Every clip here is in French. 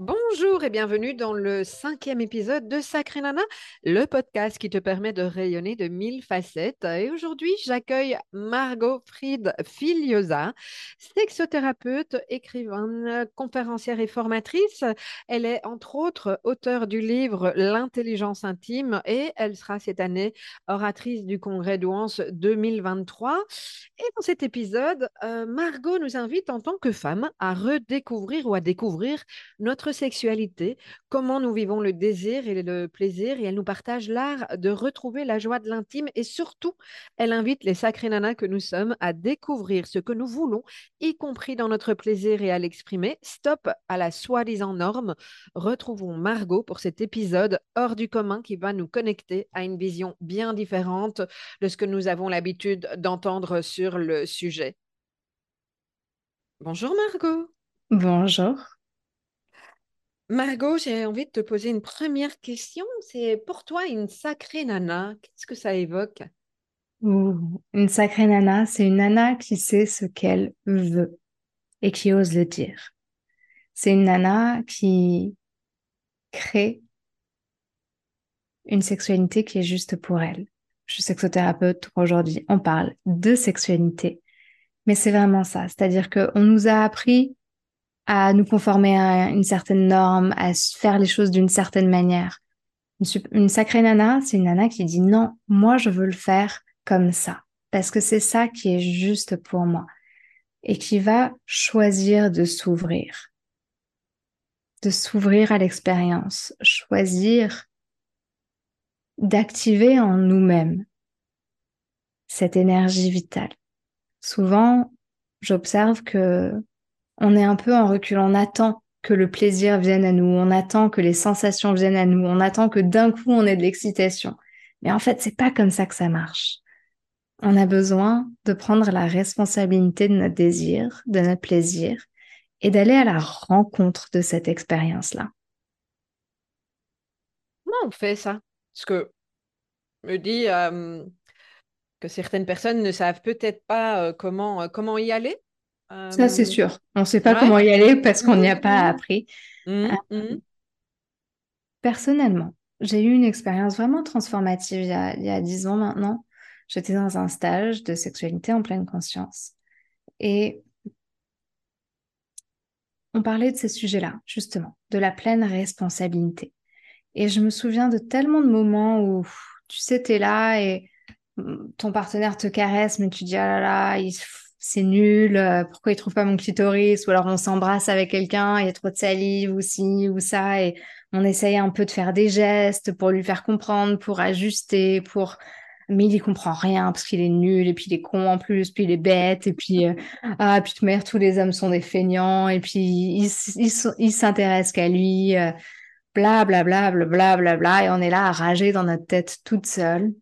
Bonjour et bienvenue dans le cinquième épisode de Sacré Nana, le podcast qui te permet de rayonner de mille facettes. Et aujourd'hui, j'accueille Margot Fried Filiosa, sexothérapeute, écrivaine, conférencière et formatrice. Elle est entre autres auteure du livre L'intelligence intime et elle sera cette année oratrice du congrès d'Ouance 2023. Et dans cet épisode, euh, Margot nous invite en tant que femme à redécouvrir ou à découvrir notre sexualité, comment nous vivons le désir et le plaisir, et elle nous partage l'art de retrouver la joie de l'intime, et surtout, elle invite les sacrés nanas que nous sommes à découvrir ce que nous voulons, y compris dans notre plaisir et à l'exprimer. Stop à la soi-disant norme. Retrouvons Margot pour cet épisode hors du commun qui va nous connecter à une vision bien différente de ce que nous avons l'habitude d'entendre sur le sujet. Bonjour Margot. Bonjour. Margot, j'ai envie de te poser une première question. C'est pour toi une sacrée nana, qu'est-ce que ça évoque? une sacrée nana, c'est une nana qui sait ce qu'elle veut et qui ose le dire. C'est une nana qui crée une sexualité qui est juste pour elle. Je suis sexothérapeute aujourd'hui, on parle de sexualité, mais c'est vraiment ça. C'est-à-dire qu'on nous a appris à nous conformer à une certaine norme, à faire les choses d'une certaine manière. Une, sacrée nana, c'est une nana qui dit non, moi je veux le faire comme ça, parce que c'est ça qui est juste pour moi, et qui va choisir de s'ouvrir, de s'ouvrir à l'expérience, choisir d'activer en nous-mêmes cette énergie vitale. Souvent, j'observe que on est un peu en recul, on attend que le plaisir vienne à nous, on attend que les sensations viennent à nous, on attend que d'un coup on ait de l'excitation. Mais en fait, c'est pas comme ça que ça marche. On a besoin de prendre la responsabilité de notre désir, de notre plaisir et d'aller à la rencontre de cette expérience-là. Comment on fait ça? Parce que me dit euh, que certaines personnes ne savent peut-être pas euh, comment, euh, comment y aller. Ça, c'est sûr. On ne sait pas comment y aller parce qu'on n'y a pas mmh. appris. Mmh, mmh. Personnellement, j'ai eu une expérience vraiment transformative il y a, il y a 10 ans maintenant. J'étais dans un stage de sexualité en pleine conscience. Et on parlait de ces sujets-là, justement, de la pleine responsabilité. Et je me souviens de tellement de moments où, tu sais, tu es là et ton partenaire te caresse, mais tu dis, ah là là, il c'est nul, euh, pourquoi il trouve pas mon clitoris, ou alors on s'embrasse avec quelqu'un, il y a trop de salive, ou ci, ou ça, et on essaye un peu de faire des gestes pour lui faire comprendre, pour ajuster, pour... Mais il y comprend rien parce qu'il est nul, et puis il est con en plus, puis il est bête, et puis, euh, ah, puis de merde, tous les hommes sont des feignants, et puis il, s'intéresse qu'à lui, euh, bla, bla, bla, bla, bla, bla, bla, et on est là à rager dans notre tête toute seule,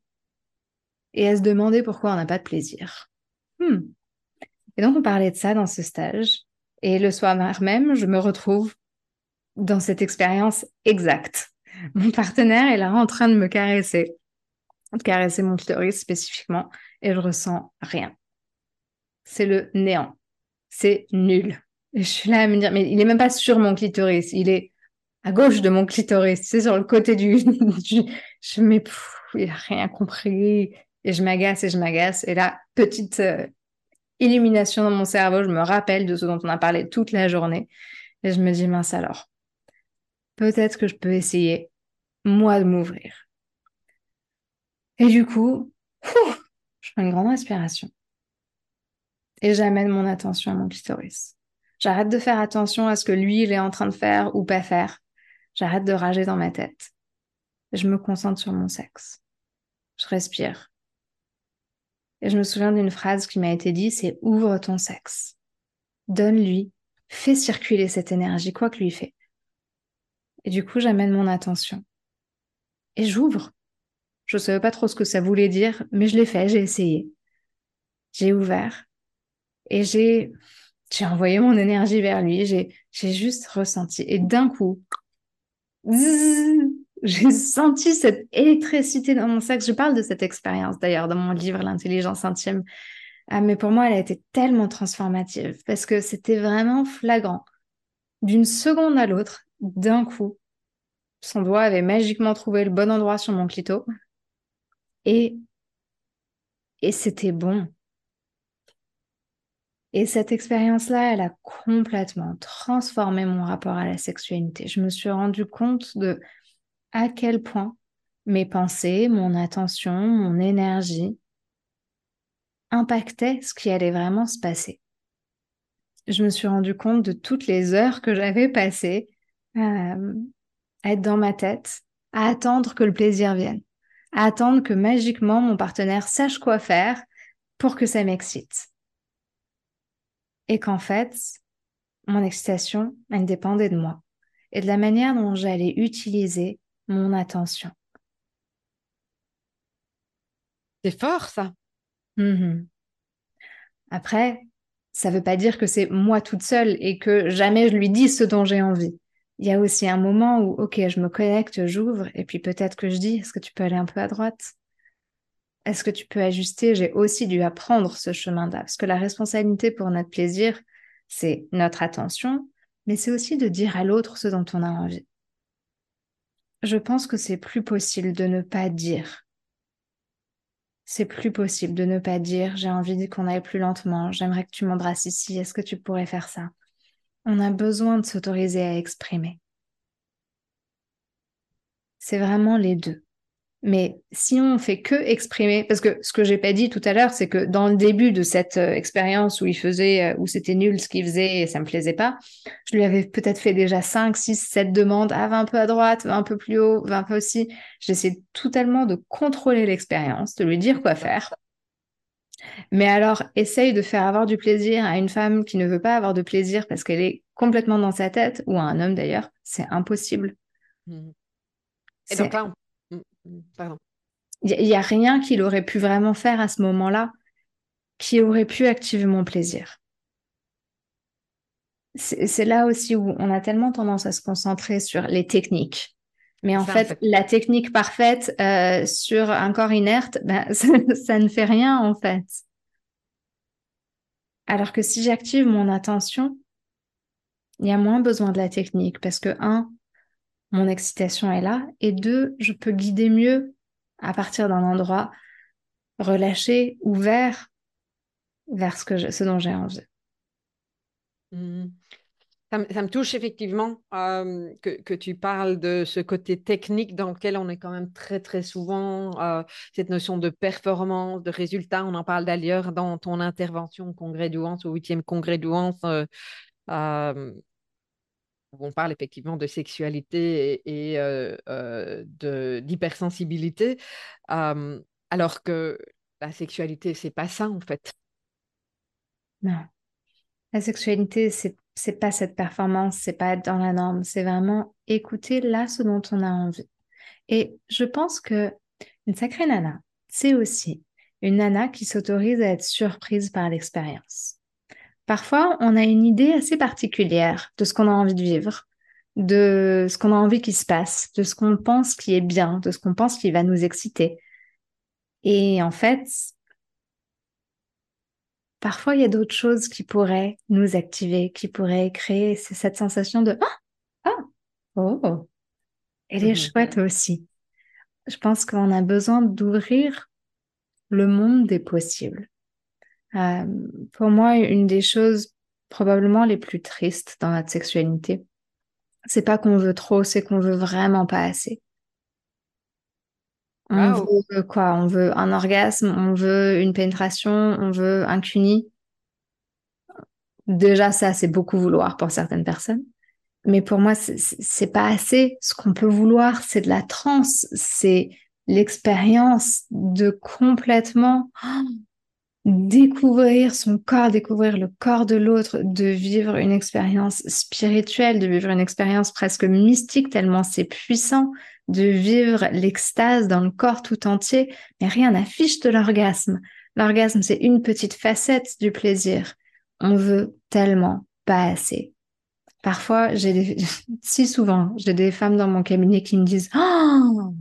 et à se demander pourquoi on n'a pas de plaisir. Hmm. Et donc, on parlait de ça dans ce stage. Et le soir même, je me retrouve dans cette expérience exacte. Mon partenaire est là en train de me caresser, de caresser mon clitoris spécifiquement, et je ressens rien. C'est le néant. C'est nul. Et je suis là à me dire, mais il est même pas sur mon clitoris, il est à gauche de mon clitoris, c'est sur le côté du. je me il a rien compris. Et je m'agace et je m'agace. Et là, petite euh, illumination dans mon cerveau, je me rappelle de ce dont on a parlé toute la journée. Et je me dis, mince alors, peut-être que je peux essayer, moi, de m'ouvrir. Et du coup, je prends une grande respiration. Et j'amène mon attention à mon clitoris. J'arrête de faire attention à ce que lui, il est en train de faire ou pas faire. J'arrête de rager dans ma tête. Je me concentre sur mon sexe. Je respire. Et je me souviens d'une phrase qui m'a été dit, c'est ouvre ton sexe. Donne-lui, fais circuler cette énergie, quoi que lui fait. Et du coup, j'amène mon attention. Et j'ouvre. Je ne savais pas trop ce que ça voulait dire, mais je l'ai fait, j'ai essayé. J'ai ouvert. Et j'ai j'ai envoyé mon énergie vers lui, j'ai, juste ressenti. Et d'un coup, j'ai senti cette électricité dans mon sexe. Je parle de cette expérience d'ailleurs dans mon livre L'intelligence intime. Ah, mais pour moi, elle a été tellement transformative parce que c'était vraiment flagrant. D'une seconde à l'autre, d'un coup, son doigt avait magiquement trouvé le bon endroit sur mon clito. Et, et c'était bon. Et cette expérience-là, elle a complètement transformé mon rapport à la sexualité. Je me suis rendu compte de à quel point mes pensées, mon attention, mon énergie impactaient ce qui allait vraiment se passer. Je me suis rendu compte de toutes les heures que j'avais passées euh, à être dans ma tête, à attendre que le plaisir vienne, à attendre que magiquement mon partenaire sache quoi faire pour que ça m'excite et qu'en fait, mon excitation, elle dépendait de moi et de la manière dont j'allais utiliser mon attention. C'est fort, ça. Mm-hmm. Après, ça ne veut pas dire que c'est moi toute seule et que jamais je lui dis ce dont j'ai envie. Il y a aussi un moment où, ok, je me connecte, j'ouvre, et puis peut-être que je dis, est-ce que tu peux aller un peu à droite? Est-ce que tu peux ajuster? J'ai aussi dû apprendre ce chemin-là, parce que la responsabilité pour notre plaisir, c'est notre attention, mais c'est aussi de dire à l'autre ce dont on a envie. Je pense que c'est plus possible de ne pas dire. C'est plus possible de ne pas dire j'ai envie qu'on aille plus lentement, j'aimerais que tu m'embrasses ici, est-ce que tu pourrais faire ça? On a besoin de s'autoriser à exprimer. C'est vraiment les deux. Mais si on fait que exprimer, parce que ce que j'ai pas dit tout à l'heure, c'est que dans le début de cette euh, expérience où il faisait, euh, où c'était nul ce qu'il faisait et ça me plaisait pas, je lui avais peut-être fait déjà 5, 6, 7 demandes. Ah, va un peu à droite, va un peu plus haut, va un peu aussi. J'essaie totalement de contrôler l'expérience, de lui dire quoi faire. Mais alors, essaye de faire avoir du plaisir à une femme qui ne veut pas avoir de plaisir parce qu'elle est complètement dans sa tête, ou à un homme d'ailleurs, c'est impossible. Mmh. Et donc là, Pardon. Il n'y a, rien qu'il aurait pu vraiment faire à ce moment-là qui aurait pu activer mon plaisir. C'est là aussi où on a tellement tendance à se concentrer sur les techniques. Mais en, fait, la technique parfaite euh, sur un corps inerte, ben, ça, ne fait rien en fait. Alors que si j'active mon attention, il y a moins besoin de la technique parce que, un, mon excitation est là. Et deux, je peux guider mieux à partir d'un endroit relâché, ouvert vers ce, que ce dont j'ai envie. Mmh. Ça, me, touche effectivement euh, que, tu parles de ce côté technique dans lequel on est quand même très très souvent, euh, cette notion de performance, de résultat. On en parle d'ailleurs dans ton intervention au congrès d'Ouance, au huitième congrès d'Ouance. Euh, on parle effectivement de sexualité et, euh, euh, d'hypersensibilité, alors que la sexualité, c'est pas ça en fait. Non. La sexualité, c'est c'est pas cette performance, c'est pas être dans la norme, c'est vraiment écouter là ce dont on a envie. Et je pense que une sacrée nana, c'est aussi une nana qui s'autorise à être surprise par l'expérience. Parfois, on a une idée assez particulière de ce qu'on a envie de vivre, de ce qu'on a envie qu'il se passe, de ce qu'on pense qui est bien, de ce qu'on pense qui va nous exciter. Et en fait, parfois, il y a d'autres choses qui pourraient nous activer, qui pourraient créer cette sensation de Ah, ah oh, elle est mmh chouette aussi. Je pense qu'on a besoin d'ouvrir le monde des possibles Euh, pour moi, une des choses probablement les plus tristes dans notre sexualité, c'est pas qu'on veut trop, c'est qu'on veut vraiment pas assez. On veut quoi? On veut un orgasme, on veut une pénétration, on veut un cuni. Déjà, ça, c'est beaucoup vouloir pour certaines personnes. Mais pour moi, c'est pas assez. Ce qu'on peut vouloir, c'est de la transe, c'est l'expérience de complètement découvrir son corps, découvrir le corps de l'autre, de vivre une expérience spirituelle, de vivre une expérience presque mystique tellement c'est puissant, de vivre l'extase dans le corps tout entier, mais rien n'affiche de l'orgasme. L'orgasme, c'est une petite facette du plaisir. On veut tellement pas assez. Parfois, j'ai des... si souvent, j'ai des femmes dans mon cabinet qui me disent Oh,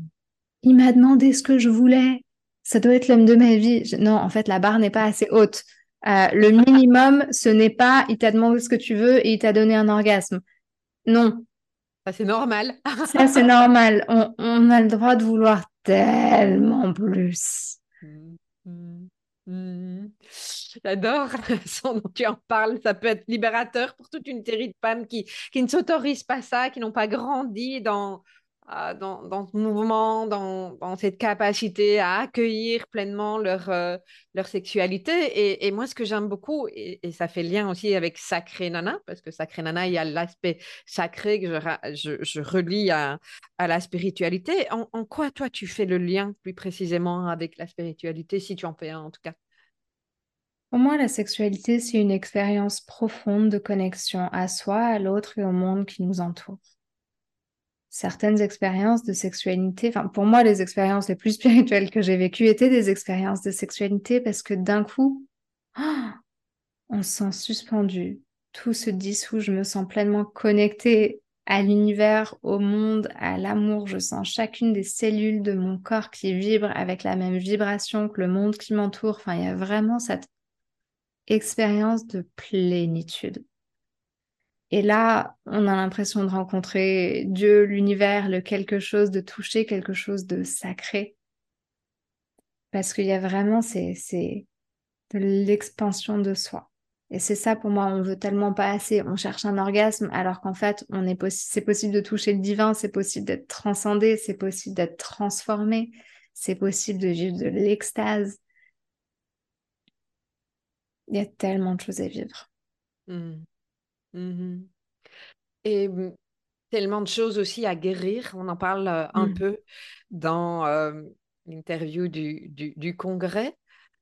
il m'a demandé ce que je voulais ça doit être l'homme de ma vie. Non, en fait, la barre n'est pas assez haute. Euh, le minimum, ce n'est pas il t'a demandé ce que tu veux et il t'a donné un orgasme. Non. Ça, c'est normal. ça, c'est normal. On, a le droit de vouloir tellement plus. Mmh, mmh, mmh. J'adore la dont tu en parles. Ça peut être libérateur pour toute une série de femmes qui, qui ne s'autorisent pas ça, qui n'ont pas grandi dans, dans, dans, ce mouvement, dans, cette capacité à accueillir pleinement leur, euh, sexualité. Et, moi, ce que j'aime beaucoup, et, ça fait lien aussi avec Sacré Nana, parce que Sacré Nana, il y a l'aspect sacré que je, je, relie à, à, la spiritualité. En, en, quoi, toi, tu fais le lien plus précisément avec la spiritualité, si tu en fais un en tout cas? Pour moi, la sexualité, c'est une expérience profonde de connexion à soi, à l'autre et au monde qui nous entoure certaines expériences de sexualité, enfin pour moi les expériences les plus spirituelles que j'ai vécues étaient des expériences de sexualité parce que d'un coup, on se sent suspendu, tout se dissout, je me sens pleinement connectée à l'univers, au monde, à l'amour, je sens chacune des cellules de mon corps qui vibre avec la même vibration que le monde qui m'entoure, enfin il y a vraiment cette expérience de plénitude. Et là, on a l'impression de rencontrer Dieu, l'univers, le quelque chose de touché, quelque chose de sacré. Parce qu'il y a vraiment c'est, de l'expansion de soi. Et c'est ça pour moi, on veut tellement pas assez, on cherche un orgasme alors qu'en fait, on est c'est possible de toucher le divin, c'est possible d'être transcendé, c'est possible d'être transformé, c'est possible de vivre de l'extase. Il y a tellement de choses à vivre. Mmh. Mmh Et tellement de choses aussi à guérir. On en parle un mmh. peu dans l'interview du, du, congrès.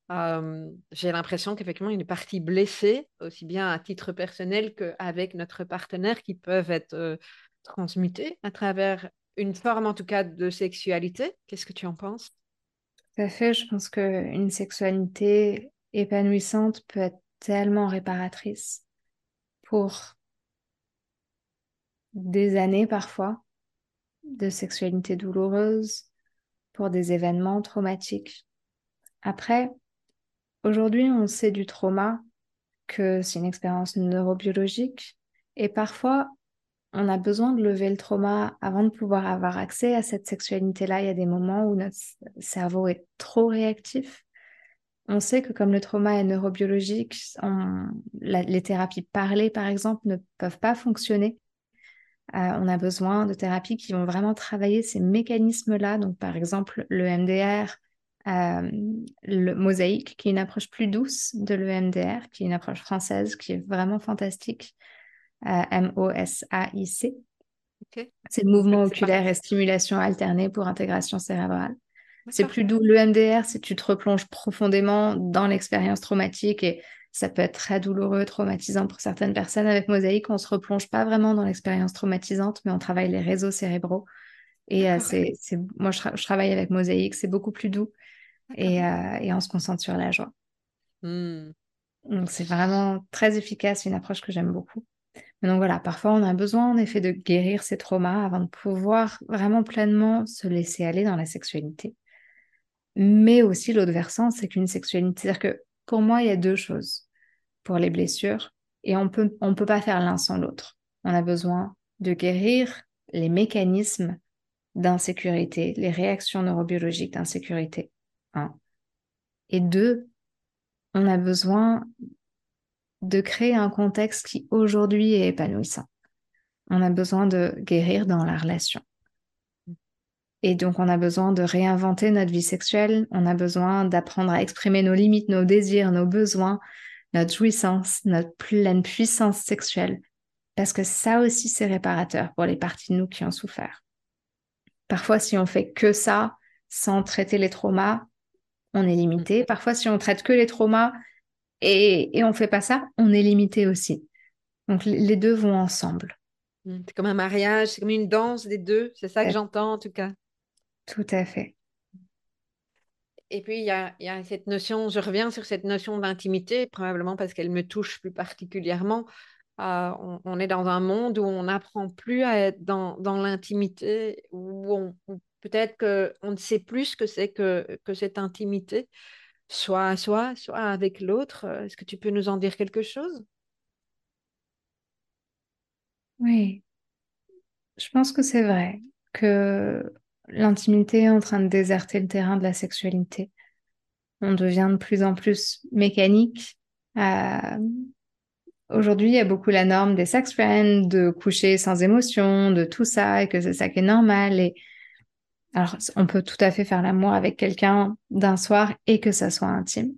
J'ai l'impression qu'effectivement, une partie blessée, aussi bien à titre personnel qu'avec notre partenaire, qui peuvent être transmutées à travers une forme, en tout cas, de sexualité. Qu'est-ce que tu en penses? Tout à fait. Je pense qu'une sexualité épanouissante peut être tellement réparatrice pour des années parfois de sexualité douloureuse, pour des événements traumatiques. Après, aujourd'hui, on sait du trauma que c'est une expérience neurobiologique et parfois, on a besoin de lever le trauma avant de pouvoir avoir accès à cette sexualité-là. Il y a des moments où notre cerveau est trop réactif on sait que comme le trauma est neurobiologique, les thérapies parlées, par exemple, ne peuvent pas fonctionner. Euh, on a besoin de thérapies qui vont vraiment travailler ces mécanismes-là. Donc, par exemple, le MDR, euh, le mosaïque, qui est une approche plus douce de l'EMDR, qui est une approche française qui est vraiment fantastique. Euh, M-O-S-A-I-C. C'est mouvement oculaire et stimulation alternée pour intégration cérébrale. C'est plus doux. Le MDR, c'est tu te replonges profondément dans l'expérience traumatique et ça peut être très douloureux, traumatisant pour certaines personnes. Avec Mosaïque, on se replonge pas vraiment dans l'expérience traumatisante, mais on travaille les réseaux cérébraux. Et euh, c'est, moi, je, travaille avec Mosaïque, c'est beaucoup plus doux et, euh, et, on se concentre sur la joie. Mmh. Donc, c'est vraiment très efficace, une approche que j'aime beaucoup. Mais donc voilà, parfois on a besoin en effet de guérir ces traumas avant de pouvoir vraiment pleinement se laisser aller dans la sexualité. Mais aussi l'autre versant, c'est qu'une sexualité, c'est-à-dire que pour moi, il y a deux choses pour les blessures et on peut, on peut pas faire l'un sans l'autre. On a besoin de guérir les mécanismes d'insécurité, les réactions neurobiologiques d'insécurité. Et deux, on a besoin de créer un contexte qui aujourd'hui est épanouissant. On a besoin de guérir dans la relation. Et donc, on a besoin de réinventer notre vie sexuelle. On a besoin d'apprendre à exprimer nos limites, nos désirs, nos besoins, notre jouissance, notre pleine puissance sexuelle. Parce que ça aussi, c'est réparateur pour les parties de nous qui ont souffert. Parfois, si on fait que ça sans traiter les traumas, on est limité. Parfois, si on traite que les traumas et, et on fait pas ça, on est limité aussi. Donc, les deux vont ensemble. Mmh, c'est comme un mariage, c'est comme une danse des deux. C'est ça que j'entends en tout cas. Tout à fait. Et puis, il y a, y a, cette notion, je reviens sur cette notion d'intimité, probablement parce qu'elle me touche plus particulièrement. Euh, on, est dans un monde où on n'apprend plus à être dans, dans l'intimité, où, peut-être qu'on ne sait plus ce que c'est que, que cette intimité, soit à soi, soit avec l'autre. Est-ce que tu peux nous en dire quelque chose? Oui, je pense que c'est vrai que l'intimité est en train de déserter le terrain de la sexualité. On devient de plus en plus mécanique. Euh, aujourd'hui, il y a beaucoup la norme des sex friends, de coucher sans émotion, de tout ça, et que c'est ça qui est normal. Et alors, on peut tout à fait faire l'amour avec quelqu'un d'un soir et que ça soit intime.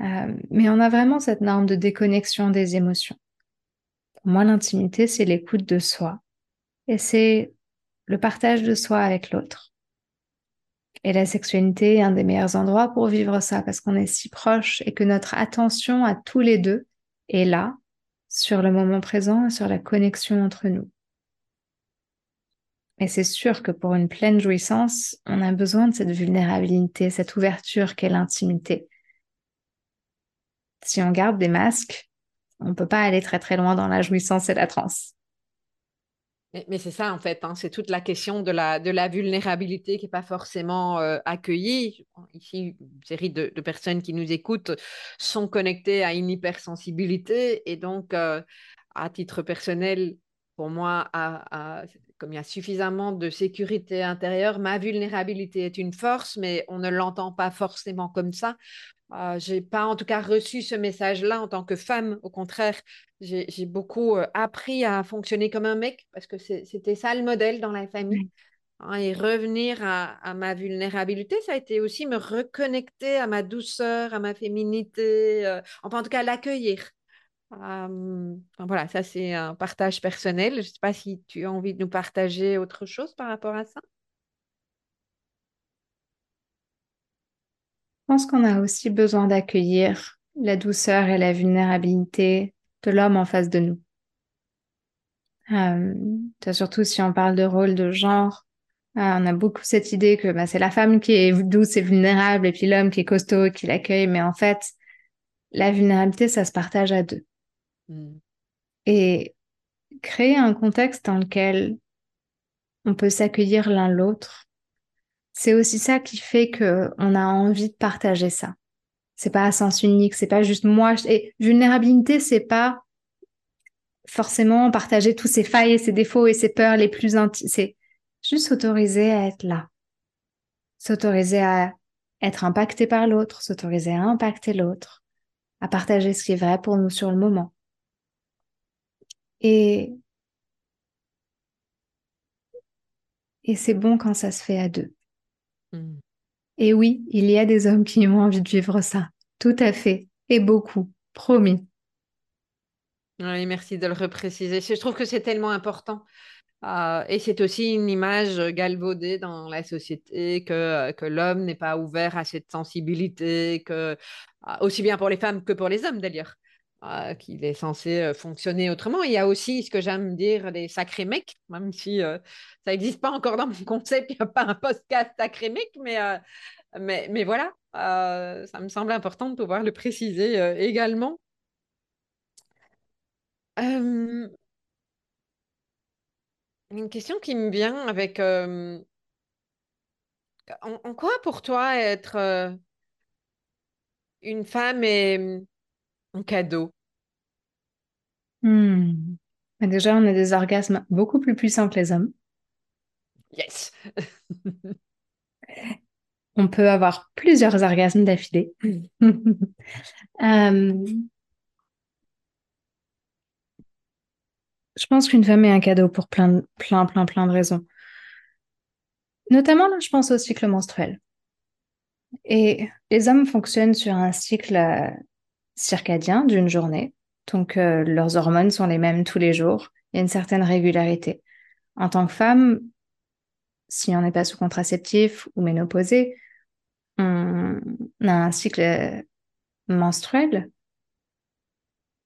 Euh, mais on a vraiment cette norme de déconnexion des émotions. Pour moi, l'intimité, c'est l'écoute de soi. Et c'est le partage de soi avec l'autre. Et la sexualité est un des meilleurs endroits pour vivre ça parce qu'on est si proche et que notre attention à tous les deux est là, sur le moment présent et sur la connexion entre nous. Et c'est sûr que pour une pleine jouissance, on a besoin de cette vulnérabilité, cette ouverture qu'est l'intimité. Si on garde des masques, on ne peut pas aller très très loin dans la jouissance et la transe. Mais, c'est ça, en fait, hein, c'est toute la question de la, vulnérabilité qui n'est pas forcément euh, accueillie. Ici, une série de, personnes qui nous écoutent sont connectées à une hypersensibilité. Et donc, euh, à titre personnel, pour moi, comme il y a suffisamment de sécurité intérieure, ma vulnérabilité est une force, mais on ne l'entend pas forcément comme ça. Euh, j'ai pas en tout cas reçu ce message-là en tant que femme. Au contraire, j'ai beaucoup euh, appris à fonctionner comme un mec parce que c'était ça le modèle dans la famille. Hein, et revenir à, ma vulnérabilité, ça a été aussi me reconnecter à ma douceur, à ma féminité, euh, enfin en tout cas l'accueillir. voilà, ça c'est un partage personnel. Je ne sais pas si tu as envie de nous partager autre chose par rapport à ça. Je pense qu'on a aussi besoin d'accueillir la douceur et la vulnérabilité de l'homme en face de nous. Euh, surtout si on parle de rôle de genre, euh, on a beaucoup cette idée que bah, c'est la femme qui est douce et vulnérable et puis l'homme qui est costaud et qui l'accueille, mais en fait, la vulnérabilité, ça se partage à deux. Mm. Et créer un contexte dans lequel on peut s'accueillir l'un l'autre, c'est aussi ça qui fait que on a envie de partager ça. C'est pas à sens unique, c'est pas juste moi. Et vulnérabilité, c'est pas forcément partager tous ses failles et ses défauts et ses peurs les plus intimes. C'est juste s'autoriser à être là. S'autoriser à être impacté par l'autre, s'autoriser à impacter l'autre, à partager ce qui est vrai pour nous sur le moment. Et, et c'est bon quand ça se fait à deux. Mm. Et oui, il y a des hommes qui ont envie de vivre ça. Tout à fait. Et beaucoup. Promis. Oui, merci de le repréciser. Je trouve que c'est tellement important. Euh, et c'est aussi une image galvaudée dans la société que, que l'homme n'est pas ouvert à cette sensibilité, que, euh, aussi bien pour les femmes que pour les hommes d'ailleurs. Euh, qu'il est censé fonctionner autrement. Il y a aussi ce que j'aime dire les sacrés mecs, même si ça n'existe pas encore dans mon concept, il n'y a pas un podcast sacré mec, mais, mais, voilà, ça me semble important de pouvoir le préciser également. une question qui me vient avec en, en, quoi pour toi être une femme est un cadeau? Hmm. Déjà, on a des orgasmes beaucoup plus puissants que les hommes. Yes. on peut avoir plusieurs orgasmes d'affilée. Euh, je pense qu'une femme est un cadeau pour plein, plein, plein, plein de raisons. Notamment, là, je pense au cycle menstruel. Et les hommes fonctionnent sur un cycle euh, circadien d'une journée. Donc, euh, leurs hormones sont les mêmes tous les jours. Il y a une certaine régularité. En tant que femme, si on n'est pas sous contraceptif ou ménopausée, on a un cycle menstruel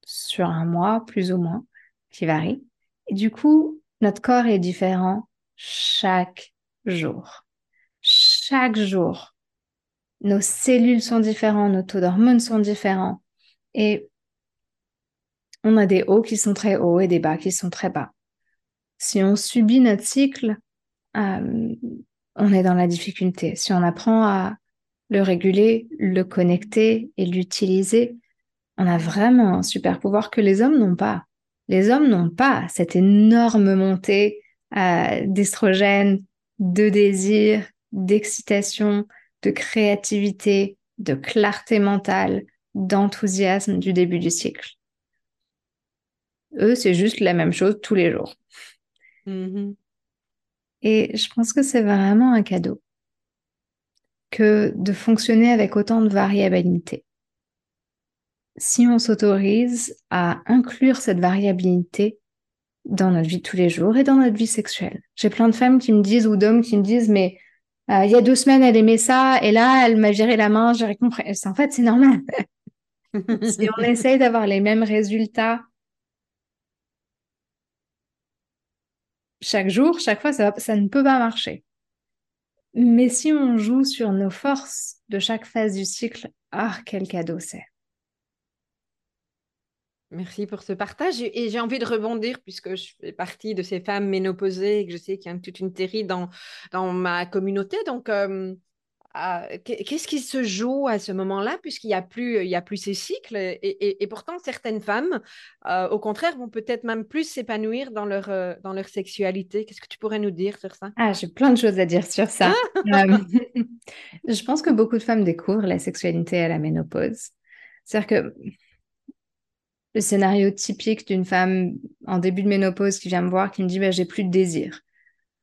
sur un mois, plus ou moins, qui varie. Et du coup, notre corps est différent chaque jour. Chaque jour. Nos cellules sont différentes, nos taux d'hormones sont différents. Et on a des hauts qui sont très hauts et des bas qui sont très bas. Si on subit notre cycle, euh, on est dans la difficulté. Si on apprend à le réguler, le connecter et l'utiliser, on a vraiment un super pouvoir que les hommes n'ont pas. Les hommes n'ont pas cette énorme montée euh, d'estrogène, de désir, d'excitation, de créativité, de clarté mentale, d'enthousiasme du début du cycle. Eux, c'est juste la même chose tous les jours. Mm-hmm. Et je pense que c'est vraiment un cadeau que de fonctionner avec autant de variabilité. Si on s'autorise à inclure cette variabilité dans notre vie de tous les jours et dans notre vie sexuelle. J'ai plein de femmes qui me disent ou d'hommes qui me disent mais euh, il y a deux semaines elle aimait ça et là elle m'a viré la main, j'ai compris. En fait c'est normal. si on essaye d'avoir les mêmes résultats chaque jour, chaque fois, ça, ne peut pas marcher. Mais si on joue sur nos forces de chaque phase du cycle, ah, quel cadeau c'est. Merci pour ce partage. Et j'ai envie de rebondir, puisque je fais partie de ces femmes ménopausées et que je sais qu'il y a toute une série dans, dans ma communauté. Donc, euh, qu'est-ce qui se joue à ce moment-là, puisqu'il n'y a, plus, il a plus ces cycles et, pourtant, certaines femmes, euh, au contraire, vont peut-être même plus s'épanouir dans leur, euh, dans leur sexualité. Qu'est-ce que tu pourrais nous dire sur ça? Ah, j'ai plein de choses à dire sur ça. Euh, je pense que beaucoup de femmes découvrent la sexualité à la ménopause. C'est-à-dire que le scénario typique d'une femme en début de ménopause qui vient me voir, qui me dit bah, j'ai plus de désir.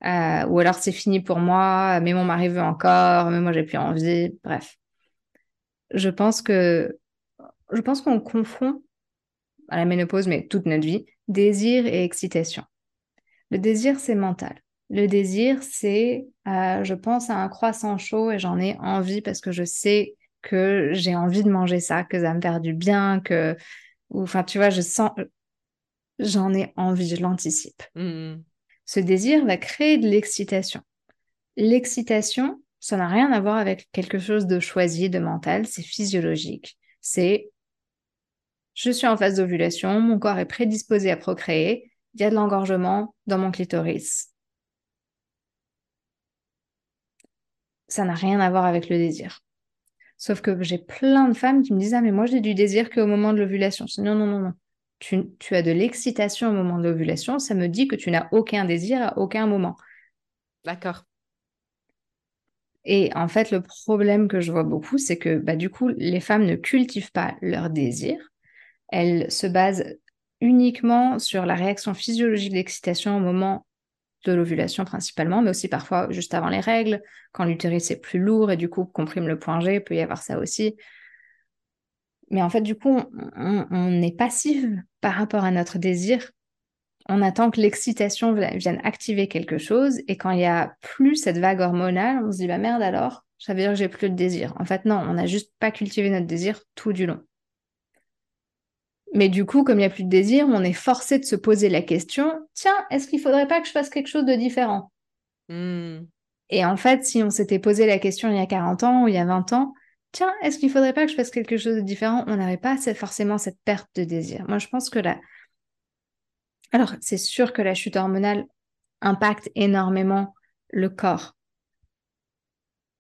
Euh, ou alors c'est fini pour moi, mais mon mari veut encore, mais moi j'ai plus envie. Bref, je pense que je pense qu'on confond à la ménopause, mais toute notre vie, désir et excitation. Le désir, c'est mental. Le désir, c'est, euh, je pense à un croissant chaud et j'en ai envie parce que je sais que j'ai envie de manger ça, que ça me faire du bien, que, enfin, tu vois, je sens, j'en ai envie, je l'anticipe. Mmh. Ce désir va créer de l'excitation. L'excitation, ça n'a rien à voir avec quelque chose de choisi, de mental, c'est physiologique. C'est je suis en phase d'ovulation, mon corps est prédisposé à procréer, il y a de l'engorgement dans mon clitoris. Ça n'a rien à voir avec le désir. Sauf que j'ai plein de femmes qui me disent Ah, mais moi j'ai du désir qu'au moment de l'ovulation. Non, non, non, non tu, as de l'excitation au moment de l'ovulation, ça me dit que tu n'as aucun désir à aucun moment. D'accord. Et en fait, le problème que je vois beaucoup, c'est que bah, du coup, les femmes ne cultivent pas leur désir. Elles se basent uniquement sur la réaction physiologique d'excitation au moment de l'ovulation principalement, mais aussi parfois juste avant les règles, quand l'utérus est plus lourd et du coup comprime le point G, il peut y avoir ça aussi. Mais en fait, du coup, on, est passif par rapport à notre désir. On attend que l'excitation vienne activer quelque chose. Et quand il n'y a plus cette vague hormonale, on se dit, bah merde alors, ça veut dire que j'ai plus de désir. En fait, non, on n'a juste pas cultivé notre désir tout du long. Mais du coup, comme il n'y a plus de désir, on est forcé de se poser la question, tiens, est-ce qu'il ne faudrait pas que je fasse quelque chose de différent? Hmm. Et en fait, si on s'était posé la question il y a 40 ans ou il y a 20 ans, tiens, est-ce qu'il ne faudrait pas que je fasse quelque chose de différent? On n'avait pas forcément cette perte de désir. Moi, je pense que là. Alors, c'est sûr que la chute hormonale impacte énormément le corps.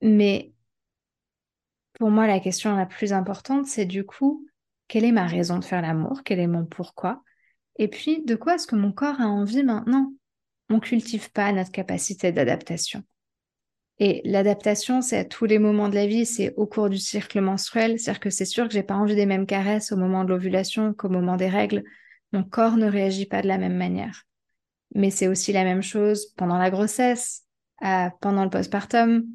Mais pour moi, la question la plus importante, c'est du coup, quelle est ma raison de faire l'amour? Quel est mon pourquoi? Et puis, de quoi est-ce que mon corps a envie maintenant? On ne cultive pas notre capacité d'adaptation. Et l'adaptation, c'est à tous les moments de la vie, c'est au cours du cycle menstruel. C'est-à-dire que c'est sûr que j'ai pas envie des mêmes caresses au moment de l'ovulation qu'au moment des règles. Mon corps ne réagit pas de la même manière. Mais c'est aussi la même chose pendant la grossesse, pendant le postpartum,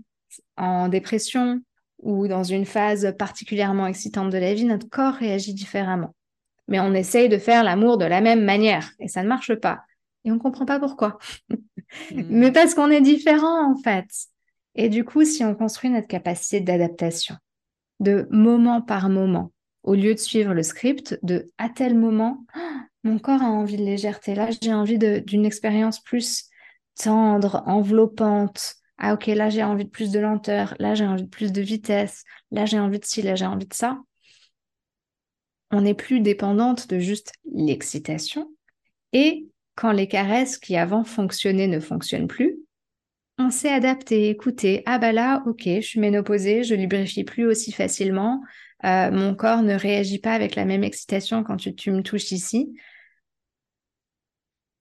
en dépression ou dans une phase particulièrement excitante de la vie, notre corps réagit différemment. Mais on essaye de faire l'amour de la même manière et ça ne marche pas. Et on ne comprend pas pourquoi. Hmm. Mais parce qu'on est différent en fait. Et du coup, si on construit notre capacité d'adaptation, de moment par moment, au lieu de suivre le script de à tel moment, mon corps a envie de légèreté, là j'ai envie d'une expérience plus tendre, enveloppante. Ah ok, là j'ai envie de plus de lenteur, là j'ai envie de plus de vitesse, là j'ai envie de ci, là j'ai envie de ça. On n'est plus dépendante de juste l'excitation. Et quand les caresses qui avant fonctionnaient ne fonctionnent plus, on s'est adapté, écoutez, ah bah là, ok, je suis ménopausée, je lubrifie plus aussi facilement, euh, mon corps ne réagit pas avec la même excitation quand tu, me touches ici.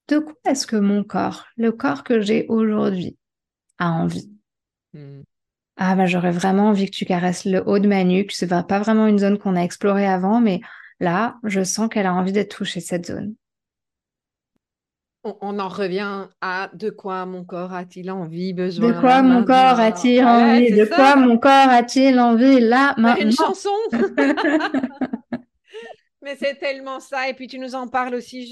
De quoi est-ce que mon corps, le corps que j'ai aujourd'hui, a envie? Hmm. Ah bah j'aurais vraiment envie que tu caresses le haut de ma nuque. C'est pas vraiment une zone qu'on a explorée avant, mais là, je sens qu'elle a envie d'être touchée cette zone on, en revient à de quoi mon corps a-t-il envie, besoin De quoi mon corps a-t-il envie? De quoi mon corps a-t-il envie là maintenant Une chanson Mais c'est tellement ça. Et puis tu nous en parles aussi.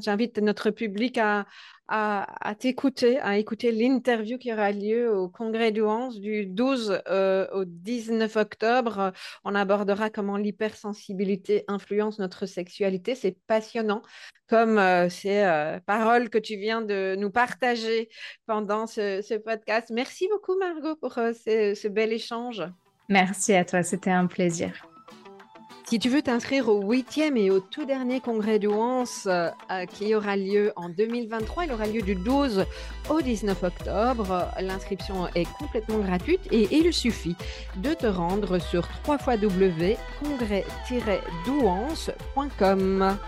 J'invite notre public à, à, t'écouter, à écouter l'interview qui aura lieu au Congrès du 11 du 12 euh, au 19 octobre. On abordera comment l'hypersensibilité influence notre sexualité. C'est passionnant comme euh, ces euh, paroles que tu viens de nous partager pendant ce, podcast. Merci beaucoup Margot pour ce bel échange. Merci à toi, c'était un plaisir. Si tu veux t'inscrire au huitième et au tout dernier congrès du WANS euh, qui aura lieu en 2023, il aura lieu du 12 au 19 octobre. L'inscription est complètement gratuite et il suffit de te rendre sur www.congrès-douance.com.